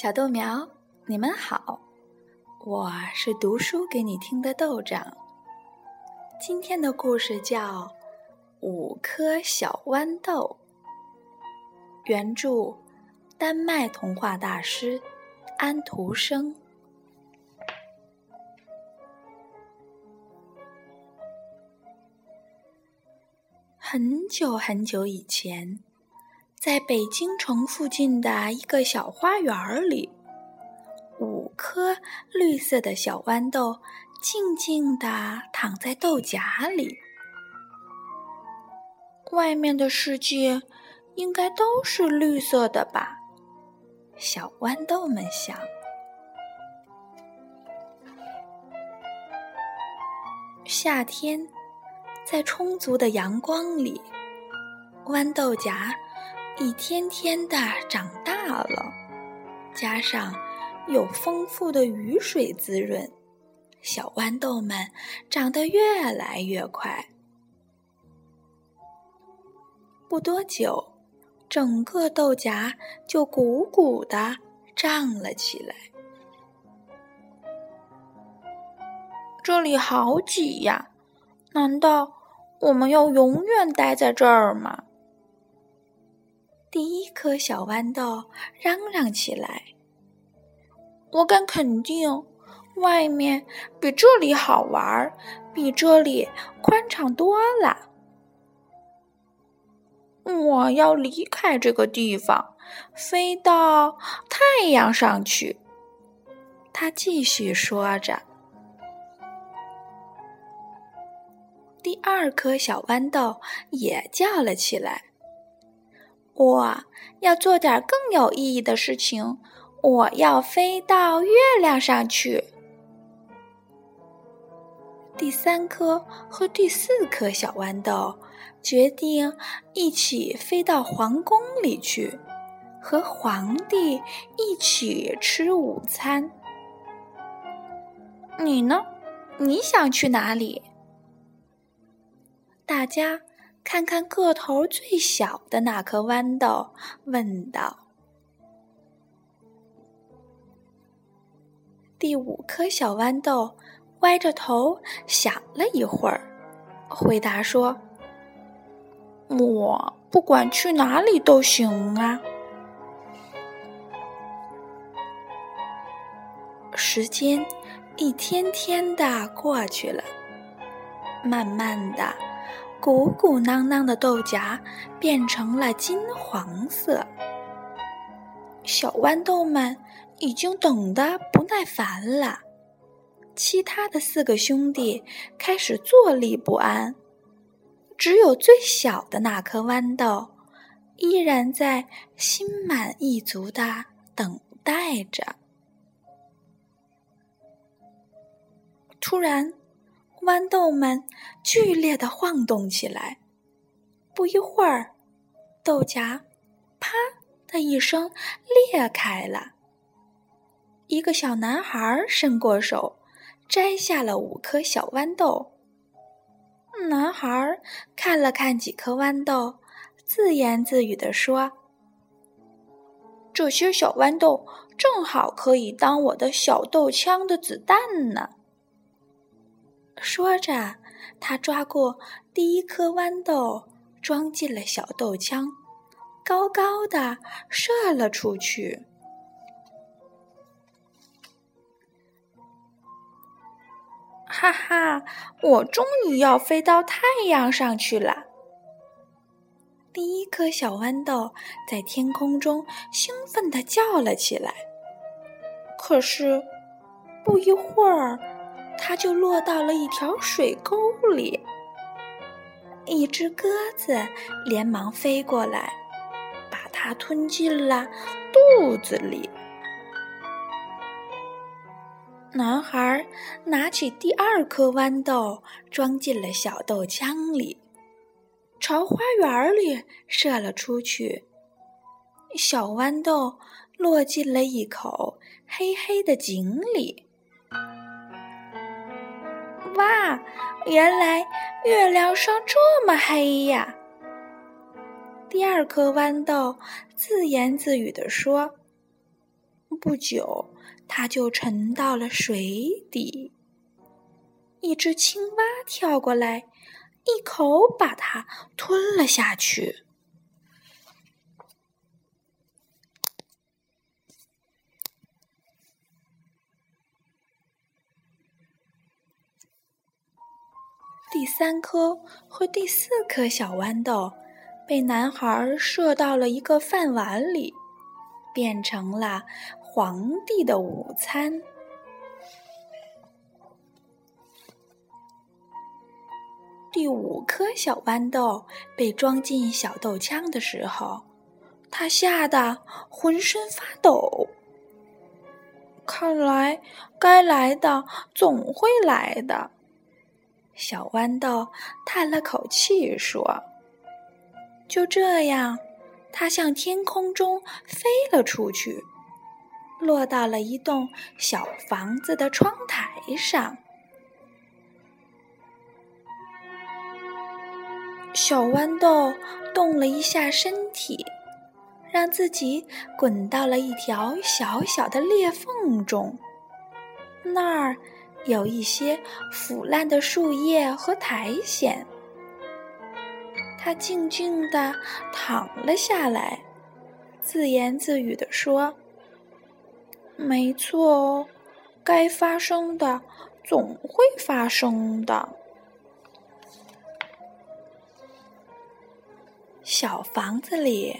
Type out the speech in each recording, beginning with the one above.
小豆苗，你们好，我是读书给你听的豆长。今天的故事叫《五颗小豌豆》，原著丹麦童话大师安徒生。很久很久以前。在北京城附近的一个小花园里，五颗绿色的小豌豆静静地躺在豆荚里。外面的世界应该都是绿色的吧？小豌豆们想。夏天，在充足的阳光里，豌豆荚。一天天的长大了，加上有丰富的雨水滋润，小豌豆们长得越来越快。不多久，整个豆荚就鼓鼓的胀了起来。这里好挤呀！难道我们要永远待在这儿吗？第一颗小豌豆嚷嚷起来：“我敢肯定，外面比这里好玩，比这里宽敞多了。我要离开这个地方，飞到太阳上去。”他继续说着。第二颗小豌豆也叫了起来。我要做点更有意义的事情。我要飞到月亮上去。第三颗和第四颗小豌豆决定一起飞到皇宫里去，和皇帝一起吃午餐。你呢？你想去哪里？大家。看看个头最小的那颗豌豆，问道：“第五颗小豌豆歪着头想了一会儿，回答说：‘我不管去哪里都行啊。’时间一天天的过去了，慢慢的。”鼓鼓囊囊的豆荚变成了金黄色，小豌豆们已经等得不耐烦了。其他的四个兄弟开始坐立不安，只有最小的那颗豌豆依然在心满意足的等待着。突然。豌豆们剧烈的晃动起来，不一会儿，豆荚“啪”的一声裂开了。一个小男孩伸过手，摘下了五颗小豌豆。男孩看了看几颗豌豆，自言自语地说：“这些小豌豆正好可以当我的小豆枪的子弹呢。”说着，他抓过第一颗豌豆，装进了小豆枪，高高的射了出去。哈哈，我终于要飞到太阳上去了！第一颗小豌豆在天空中兴奋的叫了起来。可是，不一会儿。它就落到了一条水沟里，一只鸽子连忙飞过来，把它吞进了肚子里。男孩拿起第二颗豌豆，装进了小豆枪里，朝花园里射了出去。小豌豆落进了一口黑黑的井里。哇，原来月亮上这么黑呀！第二颗豌豆自言自语地说：“不久，它就沉到了水底。一只青蛙跳过来，一口把它吞了下去。第三颗和第四颗小豌豆被男孩射到了一个饭碗里，变成了皇帝的午餐。第五颗小豌豆被装进小豆枪的时候，他吓得浑身发抖。看来该来的总会来的。小豌豆叹了口气说：“就这样，它向天空中飞了出去，落到了一栋小房子的窗台上。”小豌豆动了一下身体，让自己滚到了一条小小的裂缝中。那儿有一些腐烂的树叶和苔藓。他静静地躺了下来，自言自语地说：“没错哦，该发生的总会发生的。”小房子里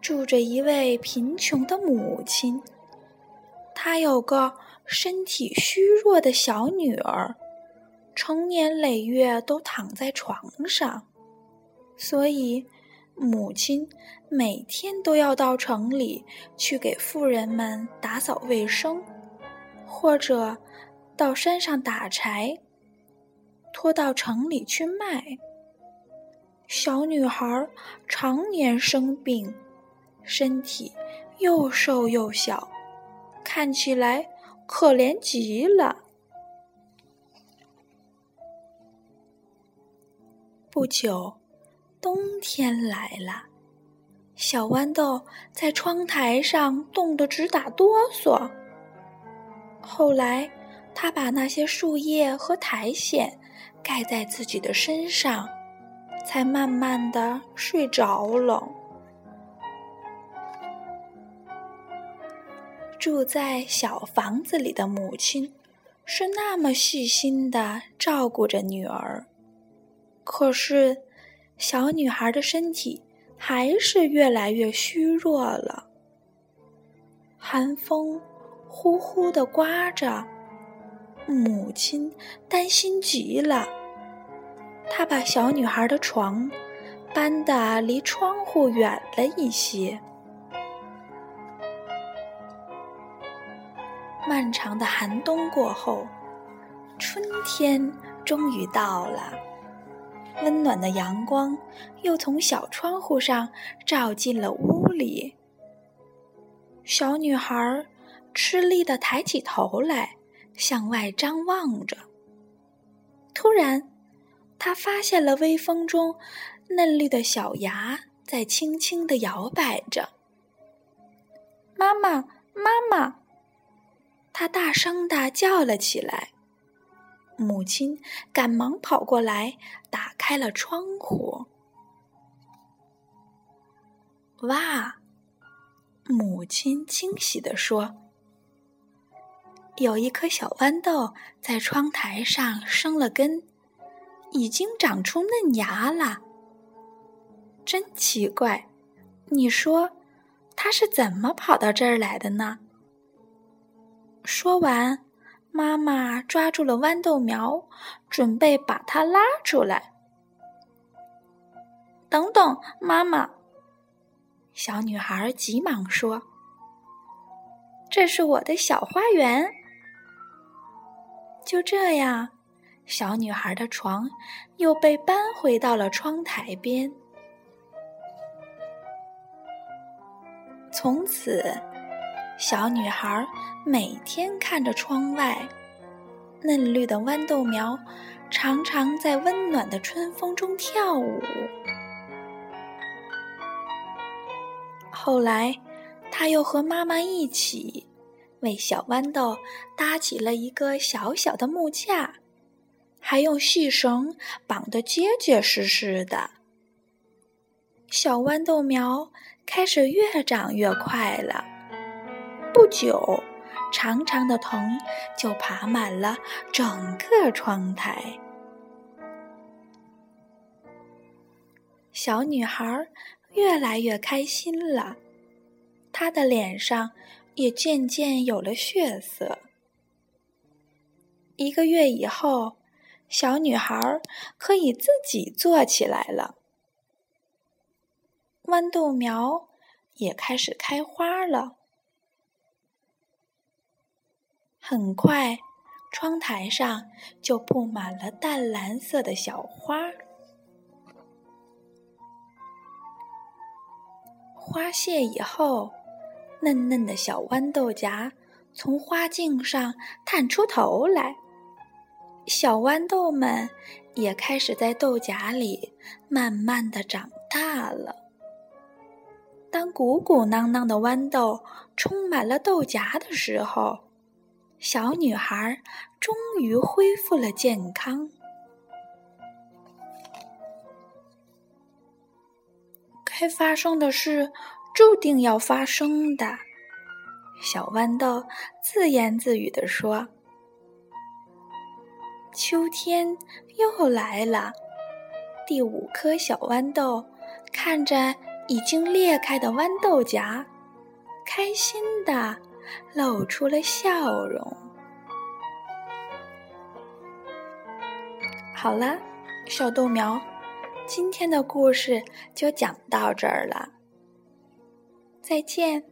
住着一位贫穷的母亲，她有个身体虚弱的小女儿，成年累月都躺在床上，所以母亲每天都要到城里去给富人们打扫卫生，或者到山上打柴，拖到城里去卖。小女孩常年生病，身体又瘦又小，看起来可怜极了。不久，冬天来了，小豌豆在窗台上冻得直打哆嗦。后来，他把那些树叶和苔藓盖在自己的身上。才慢慢的睡着了。住在小房子里的母亲是那么细心的照顾着女儿，可是小女孩的身体还是越来越虚弱了。寒风呼呼的刮着，母亲担心极了。他把小女孩的床搬得离窗户远了一些。漫长的寒冬过后，春天终于到了。温暖的阳光又从小窗户上照进了屋里。小女孩吃力的抬起头来，向外张望着。突然，他发现了微风中嫩绿的小芽在轻轻的摇摆着。妈妈，妈妈！他大声的叫了起来。母亲赶忙跑过来，打开了窗户。哇！母亲惊喜地说：“有一颗小豌豆在窗台上生了根。”已经长出嫩芽了，真奇怪！你说，它是怎么跑到这儿来的呢？说完，妈妈抓住了豌豆苗，准备把它拉出来。等等，妈妈！小女孩急忙说：“这是我的小花园。”就这样。小女孩的床又被搬回到了窗台边。从此，小女孩每天看着窗外，嫩绿的豌豆苗常常在温暖的春风中跳舞。后来，她又和妈妈一起为小豌豆搭起了一个小小的木架，还用细绳绑得结结实实的。小豌豆苗开始越长越快了，不久，长长的藤就爬满了整个窗台。小女孩越来越开心了，她的脸上也渐渐有了血色。一个月以后，小女孩可以自己坐起来了。豌豆苗也开始开花了。很快，窗台上就布满了淡蓝色的小花。花谢以后，嫩嫩的小豌豆荚从花茎上探出头来，小豌豆们也开始在豆荚里慢慢的长大了。当鼓鼓囊囊的豌豆充满了豆荚的时候，小女孩终于恢复了健康。该发生的事注定要发生的，小豌豆自言自语地说：“秋天又来了。”第五颗小豌豆看着。已经裂开的豌豆荚，开心的露出了笑容。好了，小豆苗，今天的故事就讲到这儿了。再见。